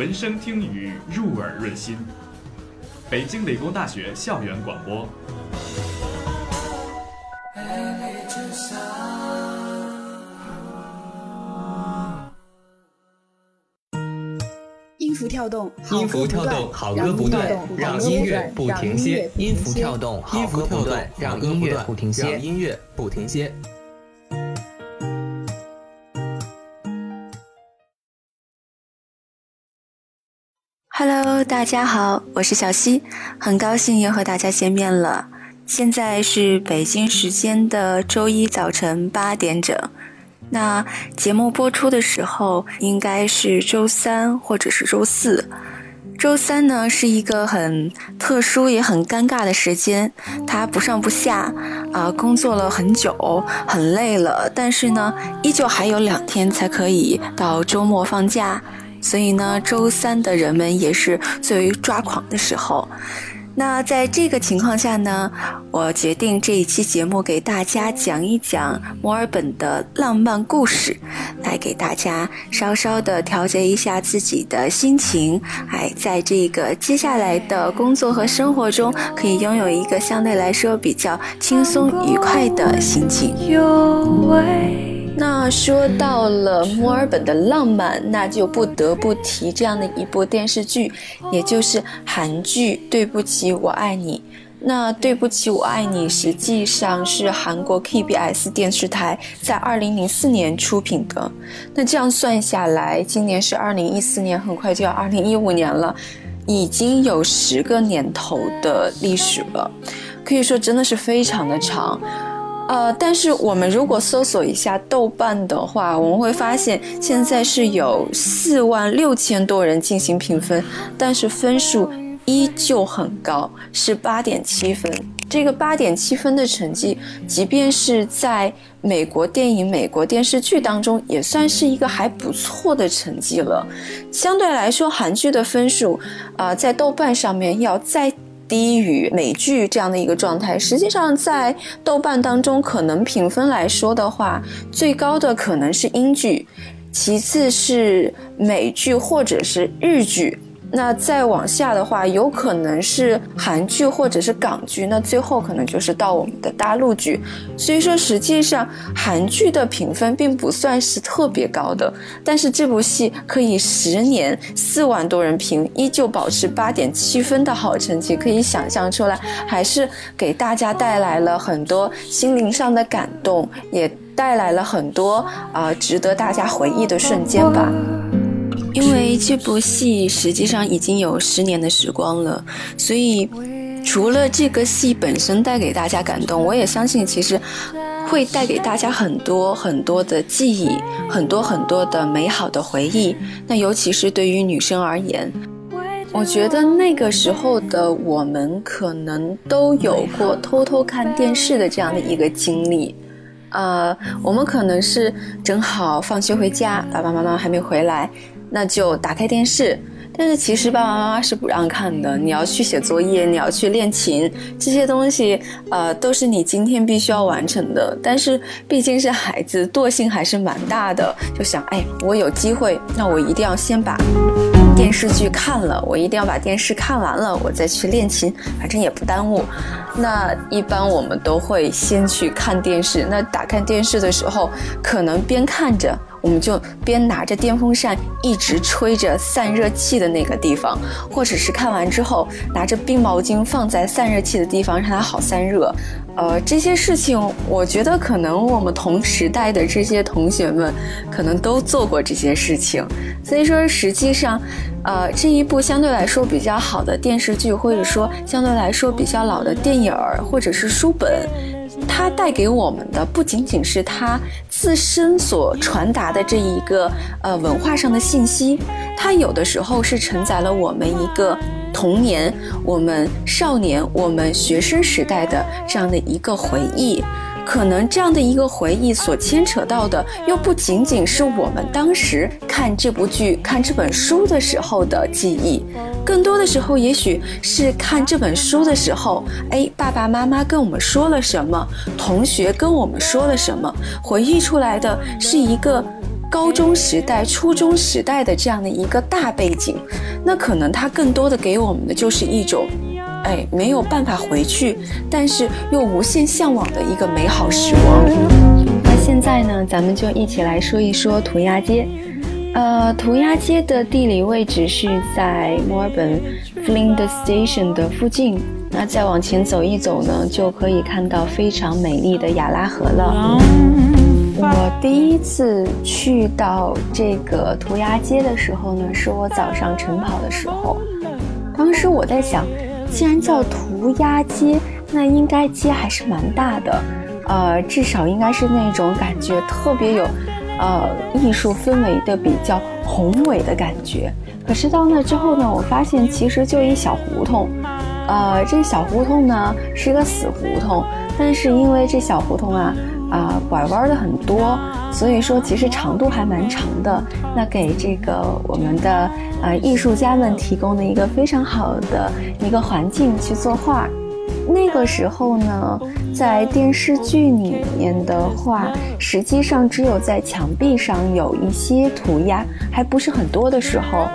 闻声听雨，入耳润心。北京理工大学校园广播。音符跳动，音符跳动，好歌不断，让音乐不停歇。音符跳动，好歌不断，让音乐不停歇。音乐不停歇。大家好，我是小溪，很高兴又和大家见面了。现在是北京时间的周一早晨八点整。那节目播出的时候应该是周三或者是周四。周三呢是一个很特殊也很尴尬的时间，它不上不下，啊，工作了很久，很累了，但是呢，依旧还有两天才可以到周末放假，所以呢，周三的人们也是最为抓狂的时候。那在这个情况下呢，我决定这一期节目给大家讲一讲墨尔本的浪漫故事，来给大家稍稍的调节一下自己的心情，哎，在这个接下来的工作和生活中，可以拥有一个相对来说比较轻松愉快的心情。那说到了墨尔本的浪漫，那就不得不提这样的一部电视剧，也就是韩剧《对不起，我爱你》。那《对不起，我爱你》实际上是韩国 KBS 电视台在2004年出品的。那这样算下来，今年是2014年，很快就要2015年了，已经有十个年头的历史了，可以说真的是非常的长。呃，但是我们如果搜索一下豆瓣的话，我们会发现现在是有四万六千多人进行评分，但是分数依旧很高，是八点七分。这个八点七分的成绩，即便是在美国电影、美国电视剧当中，也算是一个还不错的成绩了。相对来说，韩剧的分数啊，在豆瓣上面要再。低于美剧这样的一个状态，实际上在豆瓣当中，可能评分来说的话，最高的可能是英剧，其次是美剧或者是日剧。那再往下的话，有可能是韩剧或者是港剧，那最后可能就是到我们的大陆剧。所以说，实际上韩剧的评分并不算是特别高的，但是这部戏可以十年四万多人评，依旧保持八点七分的好成绩，可以想象出来，还是给大家带来了很多心灵上的感动，也带来了很多啊值得大家回忆的瞬间吧。因为这部戏实际上已经有十年的时光了，所以除了这个戏本身带给大家感动，我也相信其实会带给大家很多很多的记忆，很多很多的美好的回忆。那尤其是对于女生而言，我觉得那个时候的我们可能都有过偷偷看电视的这样的一个经历。呃，我们可能是正好放学回家，爸爸妈妈还没回来。那就打开电视，但是其实爸爸妈妈是不让看的。你要去写作业，你要去练琴，这些东西，呃，都是你今天必须要完成的。但是毕竟是孩子，惰性还是蛮大的，就想，哎，我有机会，那我一定要先把电视剧看了，我一定要把电视看完了，我再去练琴，反正也不耽误。那一般我们都会先去看电视。那打开电视的时候，可能边看着。我们就边拿着电风扇一直吹着散热器的那个地方，或者是看完之后拿着冰毛巾放在散热器的地方让它好散热。呃，这些事情我觉得可能我们同时代的这些同学们可能都做过这些事情。所以说，实际上，呃，这一部相对来说比较好的电视剧，或者说相对来说比较老的电影儿，或者是书本。它带给我们的不仅仅是它自身所传达的这一个呃文化上的信息，它有的时候是承载了我们一个童年、我们少年、我们学生时代的这样的一个回忆。可能这样的一个回忆所牵扯到的，又不仅仅是我们当时看这部剧、看这本书的时候的记忆，更多的时候，也许是看这本书的时候，哎，爸爸妈妈跟我们说了什么，同学跟我们说了什么，回忆出来的是一个高中时代、初中时代的这样的一个大背景，那可能它更多的给我们的就是一种，哎，没有办法回去，但是又无限向往的一个美好时光。那现在呢，咱们就一起来说一说涂鸦街。呃，涂鸦街的地理位置是在墨尔本 Flinders Station 的附近。那再往前走一走呢，就可以看到非常美丽的亚拉河了。我第一次去到这个涂鸦街的时候呢，是我早上晨跑的时候。当时我在想，既然叫涂鸦街，那应该街还是蛮大的，呃，至少应该是那种感觉特别有。呃，艺术氛围的比较宏伟的感觉。可是到那之后呢，我发现其实就一小胡同。呃，这小胡同呢是一个死胡同，但是因为这小胡同啊啊拐弯的很多，所以说其实长度还蛮长的。那给这个我们的呃艺术家们提供了一个非常好的一个环境去作画。那个时候呢，在电视剧里面的话，实际上只有在墙壁上有一些涂鸦，还不是很多的时候。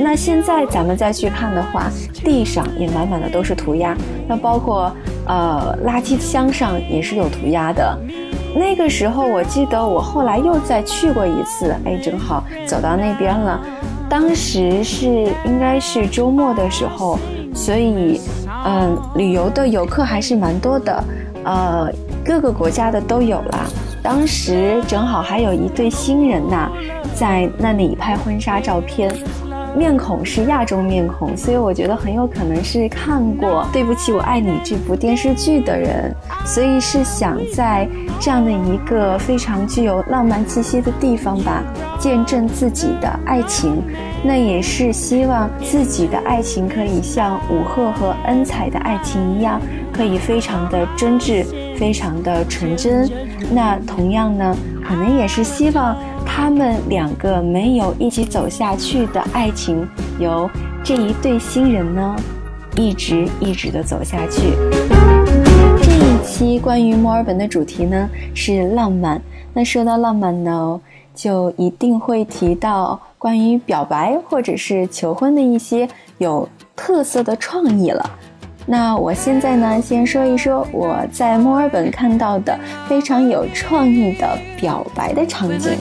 那现在咱们再去看的话，地上也满满的都是涂鸦，那包括呃垃圾箱上也是有涂鸦的。那个时候我记得我后来又再去过一次，哎，正好走到那边了。当时是应该是周末的时候，所以。嗯，旅游的游客还是蛮多的，呃，各个国家的都有啦。当时正好还有一对新人呐，在那里拍婚纱照片。面孔是亚洲面孔，所以我觉得很有可能是看过《对不起，我爱你》这部电视剧的人，所以是想在这样的一个非常具有浪漫气息的地方吧，见证自己的爱情。那也是希望自己的爱情可以像武赫和恩彩的爱情一样，可以非常的真挚，非常的纯真。那同样呢，可能也是希望。他们两个没有一起走下去的爱情，由这一对新人呢，一直一直的走下去。这一期关于墨尔本的主题呢是浪漫。那说到浪漫呢，就一定会提到关于表白或者是求婚的一些有特色的创意了。那我现在呢，先说一说我在墨尔本看到的非常有创意的表白的场景。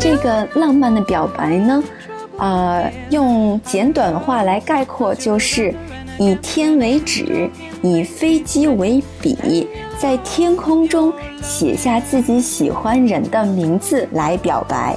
这个浪漫的表白呢，呃，用简短话来概括，就是以天为纸，以飞机为笔，在天空中写下自己喜欢人的名字来表白。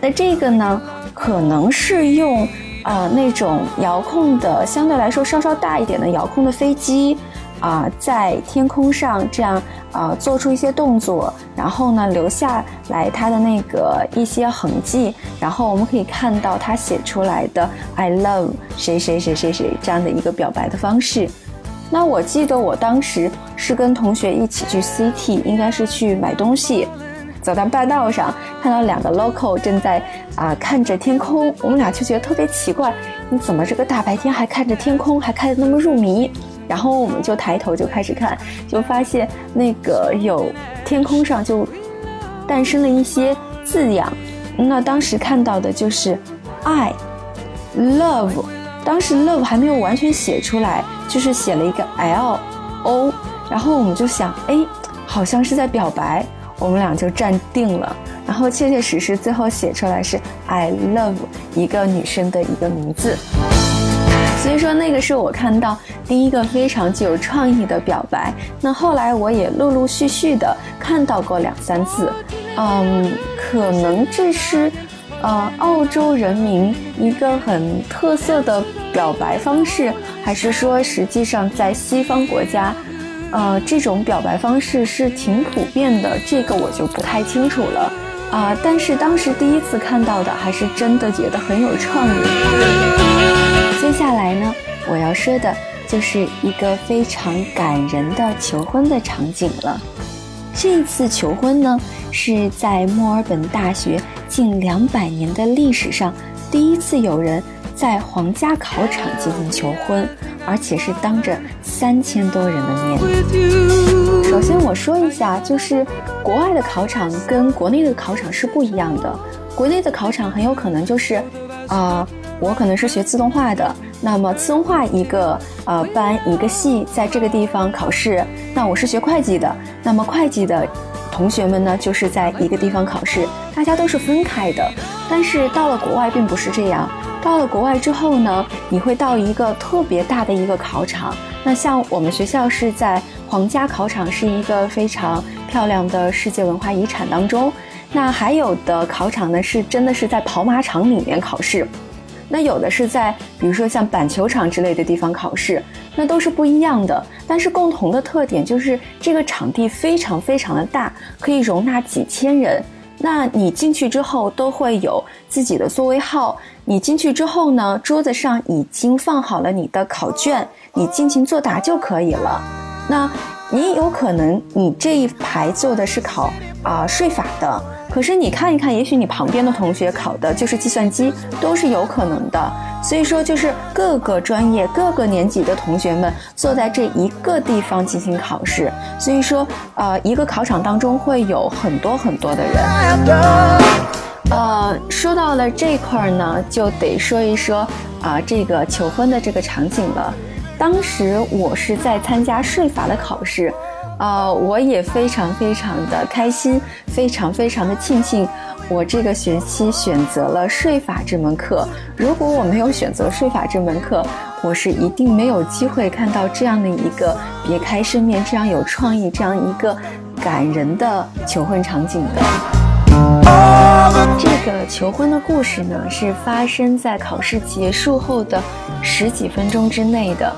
那这个呢，可能是用。啊，那种遥控的，相对来说稍稍大一点的遥控的飞机，啊，在天空上这样啊做出一些动作，然后呢留下来它的那个一些痕迹，然后我们可以看到它写出来的 “I love 谁谁谁谁谁”这样的一个表白的方式。那我记得我当时是跟同学一起去 CT，应该是去买东西。走到半道上，看到两个 local 正在啊看着天空，我们俩就觉得特别奇怪，你怎么这个大白天还看着天空，还看得那么入迷？然后我们就抬头就开始看，就发现那个有天空上就诞生了一些字样。那当时看到的就是爱，love，当时 love 还没有完全写出来，就是写了一个 L O，然后我们就想，哎，好像是在表白。我们俩就站定了，然后切切实实最后写出来是 I love 一个女生的一个名字，所以说那个是我看到第一个非常具有创意的表白。那后来我也陆陆续续的看到过两三次，嗯，可能这是呃澳洲人民一个很特色的表白方式，还是说实际上在西方国家？呃，这种表白方式是挺普遍的，这个我就不太清楚了啊。但是当时第一次看到的，还是真的觉得很有创意。接下来呢，我要说的就是一个非常感人的求婚的场景了。这次求婚呢，是在墨尔本大学近两百年的历史上，第一次有人在皇家考场进行求婚。而且是当着三千多人的面。首先我说一下，就是国外的考场跟国内的考场是不一样的。国内的考场很有可能就是，啊，我可能是学自动化的，那么自动化一个呃班一个系在这个地方考试，那我是学会计的，那么会计的同学们呢就是在一个地方考试，大家都是分开的。但是到了国外并不是这样，到了国外之后呢，你会到一个特别大的一个考场。那像我们学校是在皇家考场，是一个非常漂亮的世界文化遗产当中。那还有的考场呢，是真的是在跑马场里面考试。那有的是在比如说像板球场之类的地方考试，那都是不一样的。但是共同的特点就是这个场地非常非常的大，可以容纳几千人。那你进去之后都会有自己的座位号。你进去之后呢，桌子上已经放好了你的考卷，你尽情作答就可以了。那你有可能你这一排坐的是考啊税法的，可是你看一看，也许你旁边的同学考的就是计算机，都是有可能的。所以说，就是各个专业、各个年级的同学们坐在这一个地方进行考试。所以说，呃，一个考场当中会有很多很多的人。呃，说到了这块儿呢，就得说一说啊，这个求婚的这个场景了。当时我是在参加税法的考试，啊，我也非常非常的开心，非常非常的庆幸，我这个学期选择了税法这门课。如果我没有选择税法这门课，我是一定没有机会看到这样的一个别开生面、这样有创意、这样一个感人的求婚场景的。这个求婚的故事呢，是发生在考试结束后的十几分钟之内的。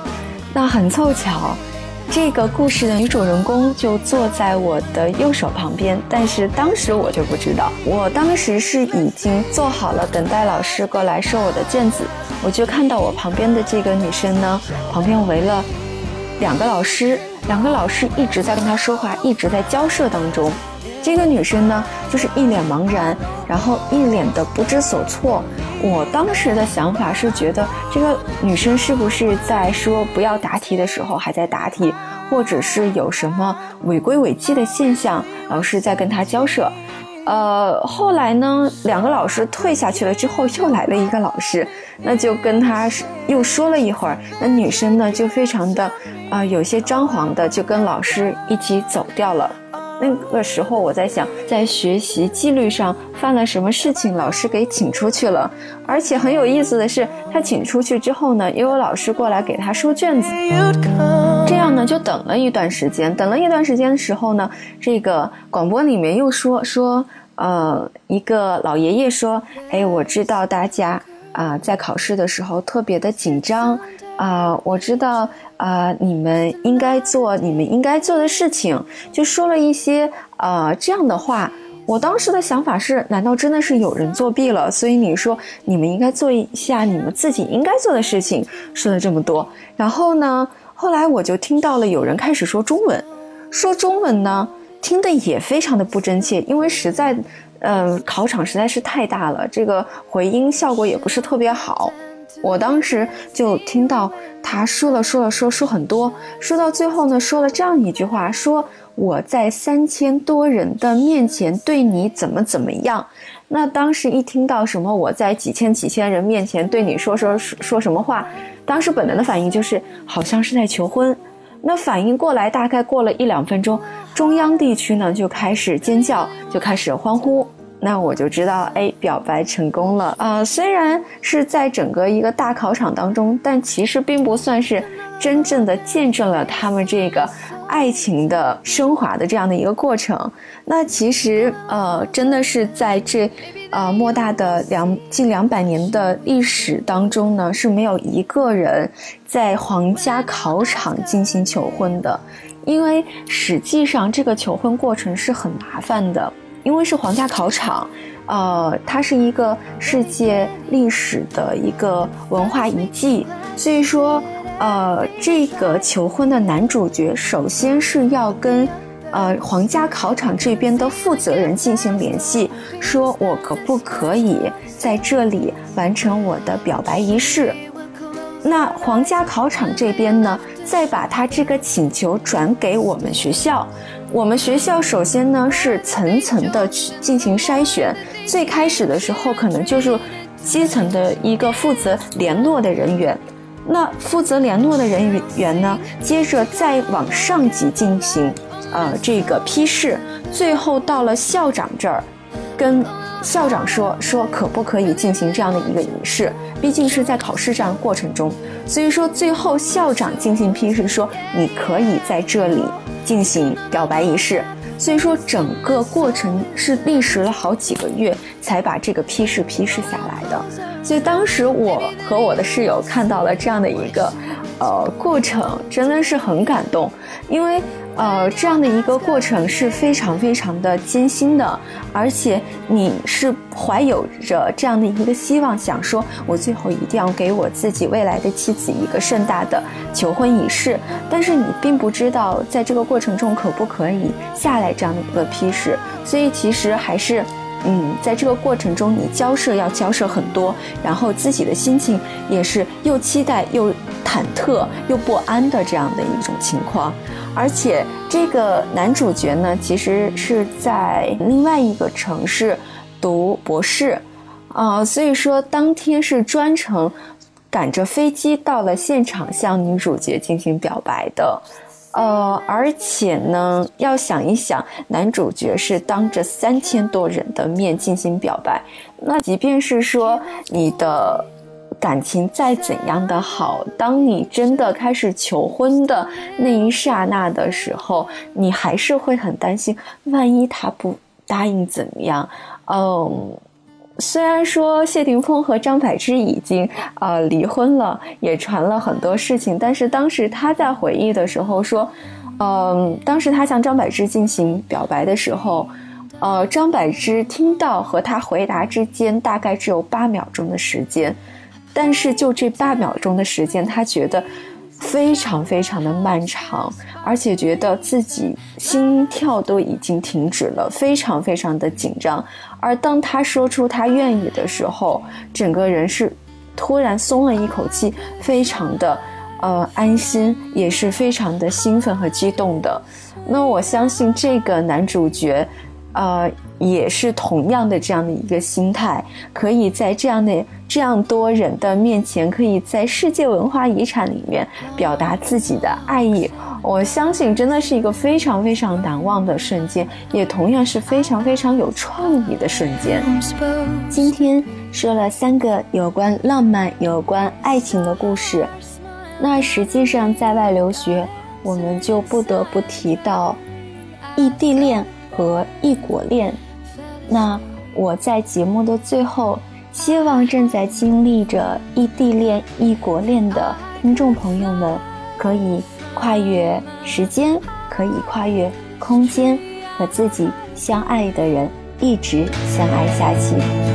那很凑巧，这个故事的女主人公就坐在我的右手旁边，但是当时我就不知道，我当时是已经做好了等待老师过来收我的卷子，我就看到我旁边的这个女生呢，旁边围了两个老师，两个老师一直在跟她说话，一直在交涉当中。这个女生呢，就是一脸茫然，然后一脸的不知所措。我当时的想法是觉得，这个女生是不是在说不要答题的时候还在答题，或者是有什么违规违纪的现象，老师在跟她交涉。呃，后来呢，两个老师退下去了之后，又来了一个老师，那就跟她又说了一会儿。那女生呢，就非常的啊，有些张狂的，就跟老师一起走掉了。那个时候我在想，在学习纪律上犯了什么事情，老师给请出去了。而且很有意思的是，他请出去之后呢，也有老师过来给他收卷子。这样呢，就等了一段时间。等了一段时间的时候呢，这个广播里面又说说，呃，一个老爷爷说：“哎，我知道大家啊，在考试的时候特别的紧张。”啊，我知道啊，你们应该做你们应该做的事情，就说了一些呃这样的话。我当时的想法是，难道真的是有人作弊了？所以你说你们应该做一下你们自己应该做的事情，说了这么多。然后呢，后来我就听到了有人开始说中文，说中文呢，听的也非常的不真切，因为实在，呃，考场实在是太大了，这个回音效果也不是特别好。我当时就听到他说了说了说说很多，说到最后呢，说了这样一句话：说我在三千多人的面前对你怎么怎么样。那当时一听到什么我在几千几千人面前对你说说说什么话，当时本能的反应就是好像是在求婚。那反应过来，大概过了一两分钟，中央地区呢就开始尖叫，就开始欢呼。那我就知道，哎，表白成功了啊！虽然是在整个一个大考场当中，但其实并不算是真正的见证了他们这个爱情的升华的这样的一个过程。那其实，呃，真的是在这，呃，莫大的两近两百年的历史当中呢，是没有一个人在皇家考场进行求婚的，因为实际上这个求婚过程是很麻烦的。因为是皇家考场，呃，它是一个世界历史的一个文化遗迹，所以说，呃，这个求婚的男主角首先是要跟，呃，皇家考场这边的负责人进行联系，说我可不可以在这里完成我的表白仪式？那皇家考场这边呢，再把他这个请求转给我们学校。我们学校首先呢是层层的去进行筛选，最开始的时候可能就是基层的一个负责联络的人员，那负责联络的人员呢，接着再往上级进行，呃，这个批示，最后到了校长这儿，跟校长说说可不可以进行这样的一个仪式，毕竟是在考试这样过程中，所以说最后校长进行批示说你可以在这里。进行表白仪式，所以说整个过程是历时了好几个月才把这个批示批示下来的。所以当时我和我的室友看到了这样的一个，呃，过程，真的是很感动，因为。呃，这样的一个过程是非常非常的艰辛的，而且你是怀有着这样的一个希望，想说我最后一定要给我自己未来的妻子一个盛大的求婚仪式，但是你并不知道在这个过程中可不可以下来这样的一个批示，所以其实还是，嗯，在这个过程中你交涉要交涉很多，然后自己的心情也是又期待又忐忑又不安的这样的一种情况。而且这个男主角呢，其实是在另外一个城市读博士，啊，所以说当天是专程赶着飞机到了现场向女主角进行表白的，呃，而且呢，要想一想，男主角是当着三千多人的面进行表白，那即便是说你的。感情再怎样的好，当你真的开始求婚的那一刹那的时候，你还是会很担心，万一他不答应怎么样？嗯，虽然说谢霆锋和张柏芝已经呃离婚了，也传了很多事情，但是当时他在回忆的时候说，嗯，当时他向张柏芝进行表白的时候，呃，张柏芝听到和他回答之间大概只有八秒钟的时间。但是就这八秒钟的时间，他觉得非常非常的漫长，而且觉得自己心跳都已经停止了，非常非常的紧张。而当他说出他愿意的时候，整个人是突然松了一口气，非常的呃安心，也是非常的兴奋和激动的。那我相信这个男主角，呃。也是同样的这样的一个心态，可以在这样的这样多人的面前，可以在世界文化遗产里面表达自己的爱意。我相信真的是一个非常非常难忘的瞬间，也同样是非常非常有创意的瞬间。今天说了三个有关浪漫、有关爱情的故事，那实际上在外留学，我们就不得不提到异地恋和异国恋。那我在节目的最后，希望正在经历着异地恋、异国恋的听众朋友们，可以跨越时间，可以跨越空间，和自己相爱的人一直相爱下去。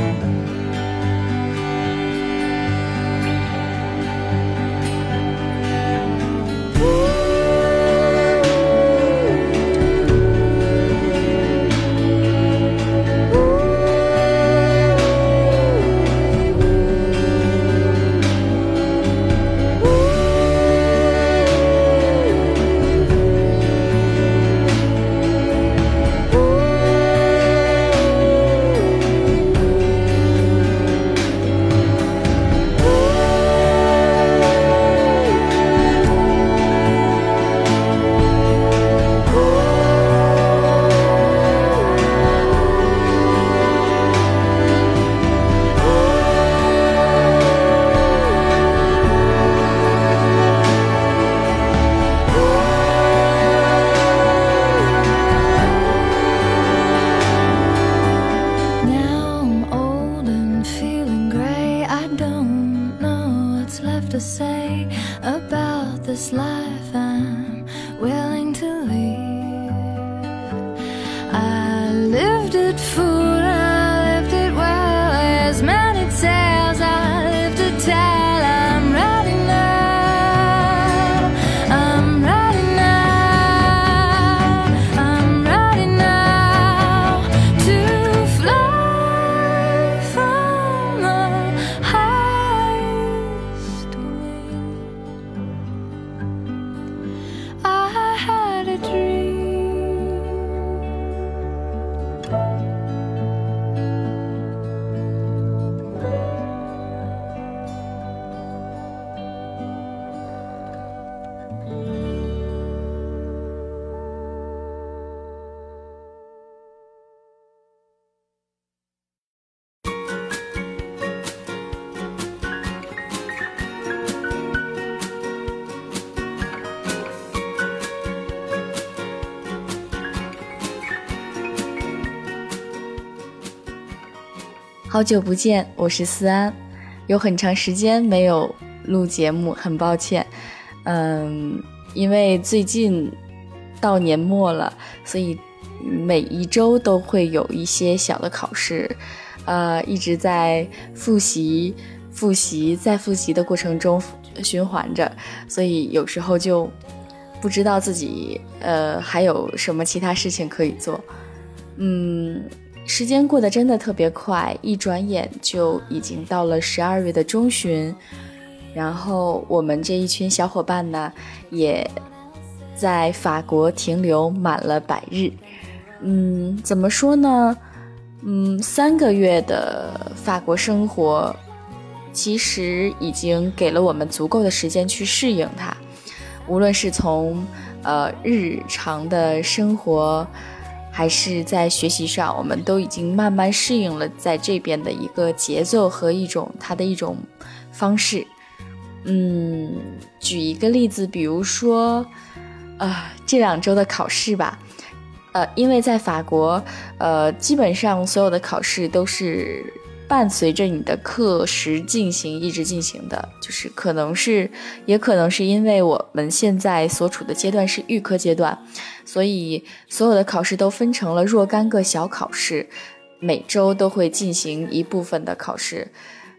好久不见，我是思安，有很长时间没有录节目，很抱歉。嗯，因为最近到年末了，所以每一周都会有一些小的考试，呃，一直在复习、复习、再复习的过程中循环着，所以有时候就不知道自己呃还有什么其他事情可以做，嗯。时间过得真的特别快，一转眼就已经到了十二月的中旬。然后我们这一群小伙伴呢，也在法国停留满了百日。嗯，怎么说呢？嗯，三个月的法国生活，其实已经给了我们足够的时间去适应它。无论是从呃日常的生活。还是在学习上，我们都已经慢慢适应了在这边的一个节奏和一种它的一种方式。嗯，举一个例子，比如说，啊，这两周的考试吧，呃，因为在法国，呃，基本上所有的考试都是。伴随着你的课时进行，一直进行的，就是可能是，也可能是因为我们现在所处的阶段是预科阶段，所以所有的考试都分成了若干个小考试，每周都会进行一部分的考试。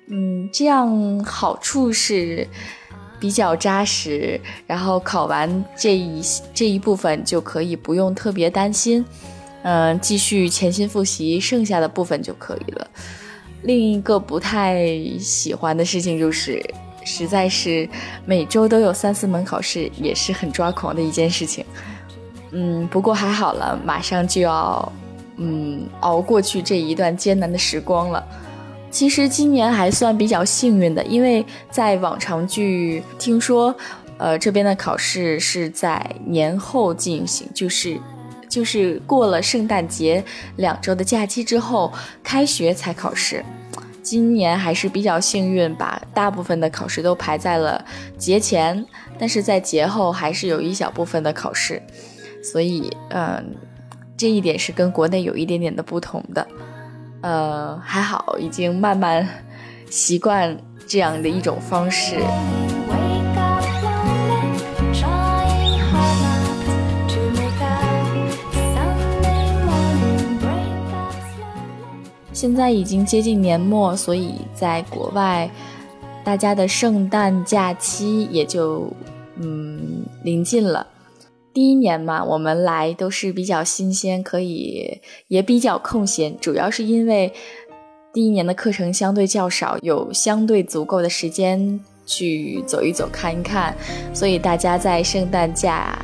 嗯，这样好处是比较扎实，然后考完这一这一部分就可以不用特别担心，嗯，继续潜心复习剩下的部分就可以了。另一个不太喜欢的事情就是，实在是每周都有三四门考试，也是很抓狂的一件事情。嗯，不过还好了，马上就要嗯熬过去这一段艰难的时光了。其实今年还算比较幸运的，因为在往常剧听说，呃这边的考试是在年后进行，就是。就是过了圣诞节两周的假期之后，开学才考试。今年还是比较幸运，把大部分的考试都排在了节前，但是在节后还是有一小部分的考试，所以，嗯，这一点是跟国内有一点点的不同的。呃，还好，已经慢慢习惯这样的一种方式。现在已经接近年末，所以在国外，大家的圣诞假期也就嗯临近了。第一年嘛，我们来都是比较新鲜，可以也比较空闲，主要是因为第一年的课程相对较少，有相对足够的时间去走一走、看一看，所以大家在圣诞假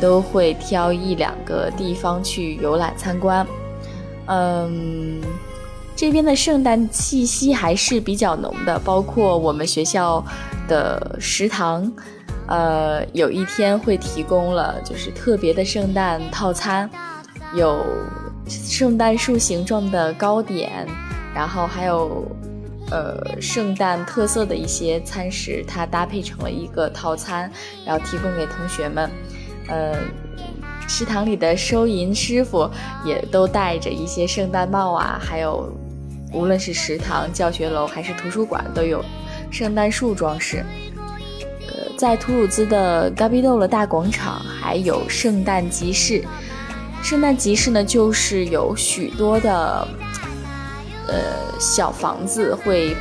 都会挑一两个地方去游览参观。嗯。这边的圣诞气息还是比较浓的，包括我们学校的食堂，呃，有一天会提供了就是特别的圣诞套餐，有圣诞树形状的糕点，然后还有呃圣诞特色的一些餐食，它搭配成了一个套餐，然后提供给同学们。呃，食堂里的收银师傅也都戴着一些圣诞帽啊，还有。无论是食堂、教学楼还是图书馆，都有圣诞树装饰。呃，在图鲁兹的 g a b i d o l 大广场还有圣诞集市。圣诞集市呢，就是有许多的呃小房子会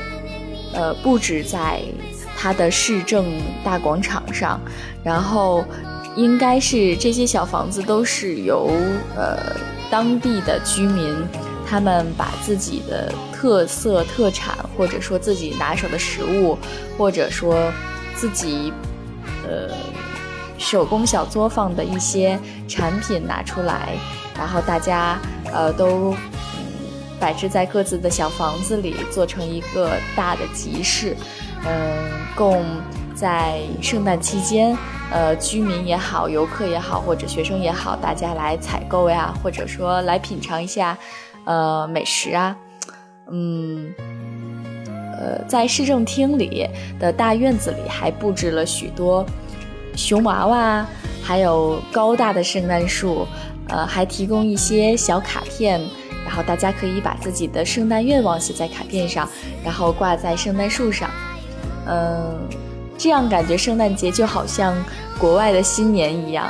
呃布置在它的市政大广场上，然后应该是这些小房子都是由呃当地的居民。他们把自己的特色特产，或者说自己拿手的食物，或者说自己呃手工小作坊的一些产品拿出来，然后大家呃都嗯摆置在各自的小房子里，做成一个大的集市，嗯，供在圣诞期间呃居民也好，游客也好，或者学生也好，大家来采购呀，或者说来品尝一下。呃，美食啊，嗯，呃，在市政厅里的大院子里还布置了许多熊娃娃，还有高大的圣诞树，呃，还提供一些小卡片然后大家可以把自己的圣诞愿望写在卡片上，然后挂在圣诞树上。嗯，这样感觉圣诞节就好像国外的新年一样，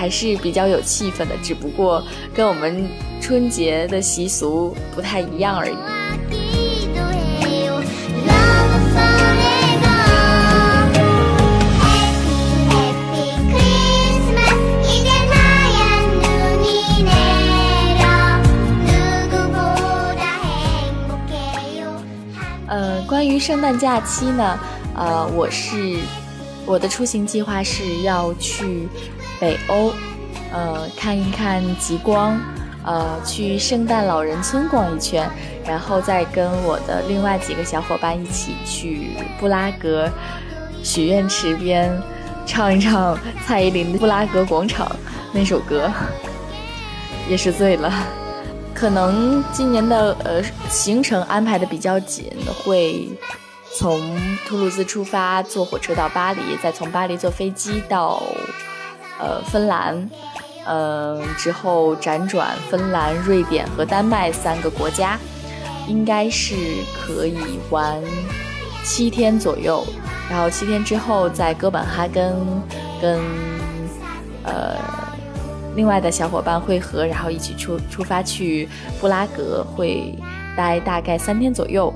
还是比较有气氛的，只不过跟我们春节的习俗不太一样而已。关于圣诞假期呢，呃，我是我的出行计划是要去北欧，呃，看一看极光，呃，去圣诞老人村逛一圈，然后再跟我的另外几个小伙伴一起去布拉格许愿池边唱一唱蔡依林的《布拉格广场》那首歌，也是醉了。可能今年的呃行程安排的比较紧，会从图鲁兹出发，坐火车到巴黎，再从巴黎坐飞机到呃芬兰，嗯之后辗转芬兰、瑞典和丹麦三个国家，应该是可以玩七天左右，然后七天之后在哥本哈根跟呃。另外的小伙伴汇合，然后一起出出发去布拉格，会待大概三天左右。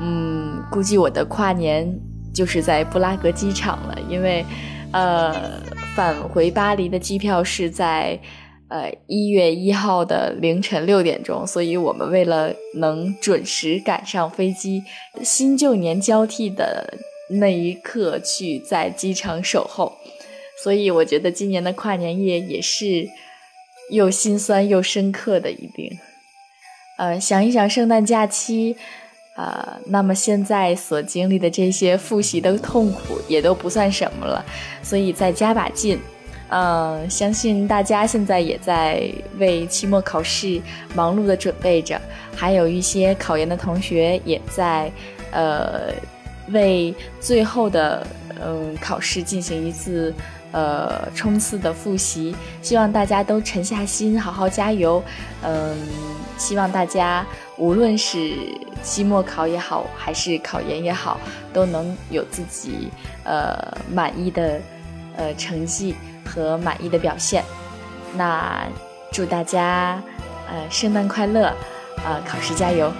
嗯，估计我的跨年就是在布拉格机场了，因为，呃，返回巴黎的机票是在呃一月一号的凌晨六点钟，所以我们为了能准时赶上飞机，新旧年交替的那一刻去在机场守候。所以我觉得今年的跨年夜也是又心酸又深刻的，一定。呃，想一想圣诞假期，呃，那么现在所经历的这些复习的痛苦也都不算什么了，所以再加把劲。嗯，相信大家现在也在为期末考试忙碌的准备着，还有一些考研的同学也在，呃，为最后的嗯考试进行一次。呃，冲刺的复习，希望大家都沉下心，好好加油。嗯，希望大家无论是期末考也好，还是考研也好，都能有自己呃满意的呃成绩和满意的表现。那祝大家呃圣诞快乐，啊，考试加油！